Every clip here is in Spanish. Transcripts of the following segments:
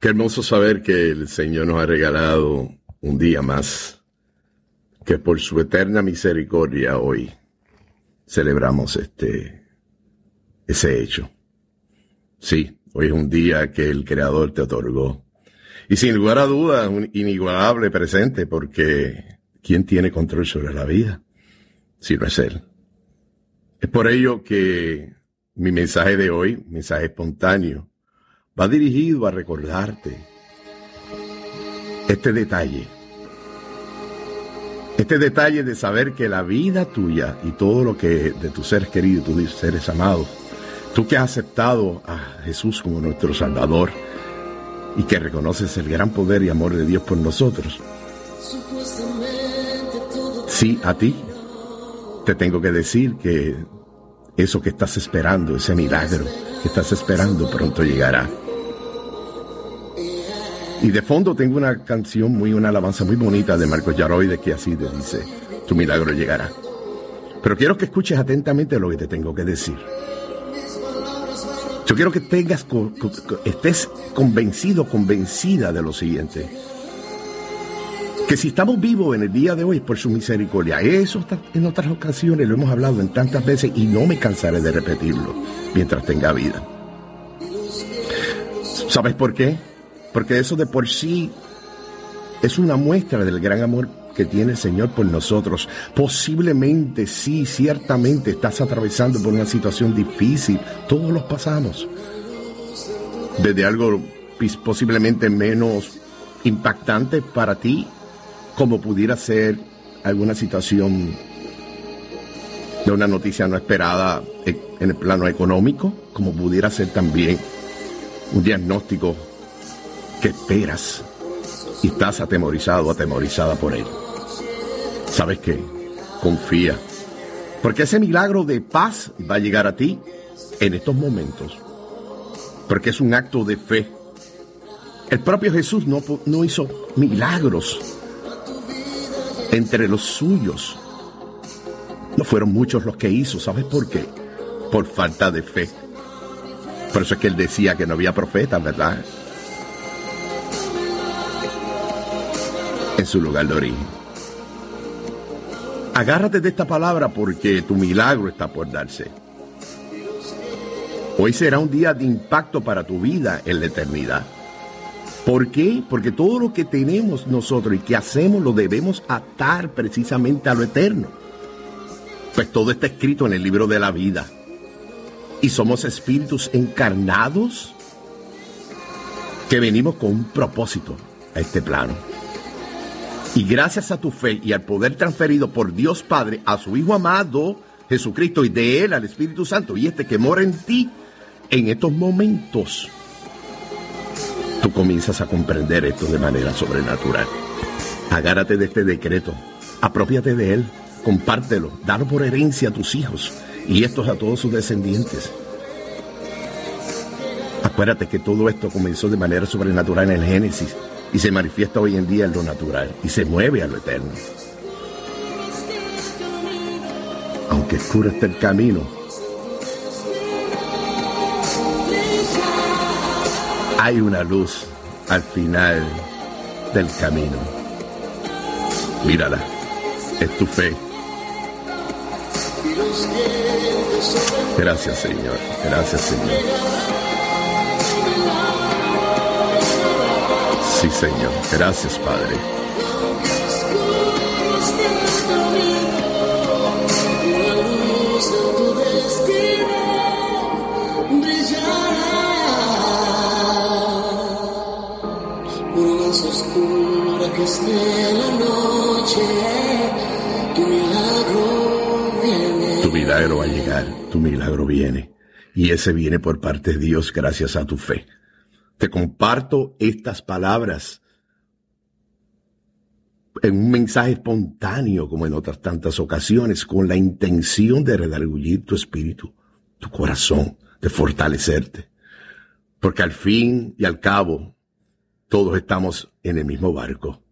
Qué hermoso saber que el Señor nos ha regalado un día más, que por su eterna misericordia hoy celebramos este, ese hecho. Sí, hoy es un día que el Creador te otorgó. Y sin lugar a dudas, un inigualable presente, porque ¿quién tiene control sobre la vida? Si no es Él. Es por ello que mi mensaje de hoy, mensaje espontáneo, va dirigido a recordarte este detalle. Este detalle de saber que la vida tuya y todo lo que de tus seres queridos, tus seres amados, tú que has aceptado a Jesús como nuestro Salvador y que reconoces el gran poder y amor de Dios por nosotros, sí, a ti te tengo que decir que eso que estás esperando, ese milagro que estás esperando pronto llegará. Y de fondo tengo una canción muy, una alabanza muy bonita de Marcos Yaroide que así te dice, tu milagro llegará. Pero quiero que escuches atentamente lo que te tengo que decir. Yo quiero que tengas, estés convencido, convencida de lo siguiente. Que si estamos vivos en el día de hoy por su misericordia, eso en otras ocasiones lo hemos hablado en tantas veces y no me cansaré de repetirlo mientras tenga vida. ¿Sabes por qué? Porque eso de por sí es una muestra del gran amor que tiene el Señor por nosotros. Posiblemente, sí, ciertamente estás atravesando por una situación difícil. Todos los pasamos. Desde algo posiblemente menos impactante para ti, como pudiera ser alguna situación de una noticia no esperada en el plano económico, como pudiera ser también un diagnóstico que esperas y estás atemorizado, atemorizada por él. ¿Sabes qué? Confía. Porque ese milagro de paz va a llegar a ti en estos momentos. Porque es un acto de fe. El propio Jesús no, no hizo milagros entre los suyos. No fueron muchos los que hizo. ¿Sabes por qué? Por falta de fe. Por eso es que él decía que no había profetas, ¿verdad? en su lugar de origen. Agárrate de esta palabra porque tu milagro está por darse. Hoy será un día de impacto para tu vida en la eternidad. ¿Por qué? Porque todo lo que tenemos nosotros y que hacemos lo debemos atar precisamente a lo eterno. Pues todo está escrito en el libro de la vida. Y somos espíritus encarnados que venimos con un propósito a este plano. Y gracias a tu fe y al poder transferido por Dios Padre a su Hijo amado Jesucristo y de Él al Espíritu Santo y este que mora en ti, en estos momentos, tú comienzas a comprender esto de manera sobrenatural. Agárrate de este decreto, apropiate de él, compártelo, dalo por herencia a tus hijos y estos a todos sus descendientes. Acuérdate que todo esto comenzó de manera sobrenatural en el Génesis y se manifiesta hoy en día en lo natural y se mueve a lo eterno. Aunque oscuro esté el camino, hay una luz al final del camino. Mírala, es tu fe. Gracias Señor, gracias Señor. Sí, Señor. Gracias, Padre. Que esté la noche, tu milagro viene. Tu va a llegar, tu milagro viene. Y ese viene por parte de Dios gracias a tu fe. Te comparto estas palabras en un mensaje espontáneo como en otras tantas ocasiones, con la intención de redargullir tu espíritu, tu corazón, de fortalecerte. Porque al fin y al cabo, todos estamos en el mismo barco.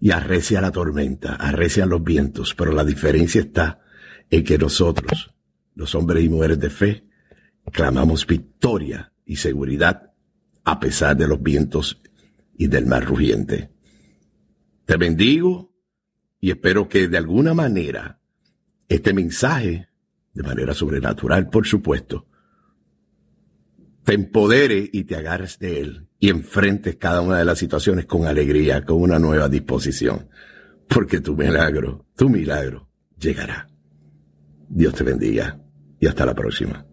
Y arrecia la tormenta, arrecian los vientos, pero la diferencia está en que nosotros, los hombres y mujeres de fe, clamamos victoria y seguridad a pesar de los vientos y del mar rugiente. Te bendigo y espero que de alguna manera este mensaje, de manera sobrenatural, por supuesto, te empodere y te agarres de él y enfrentes cada una de las situaciones con alegría, con una nueva disposición, porque tu milagro, tu milagro llegará. Dios te bendiga y hasta la próxima.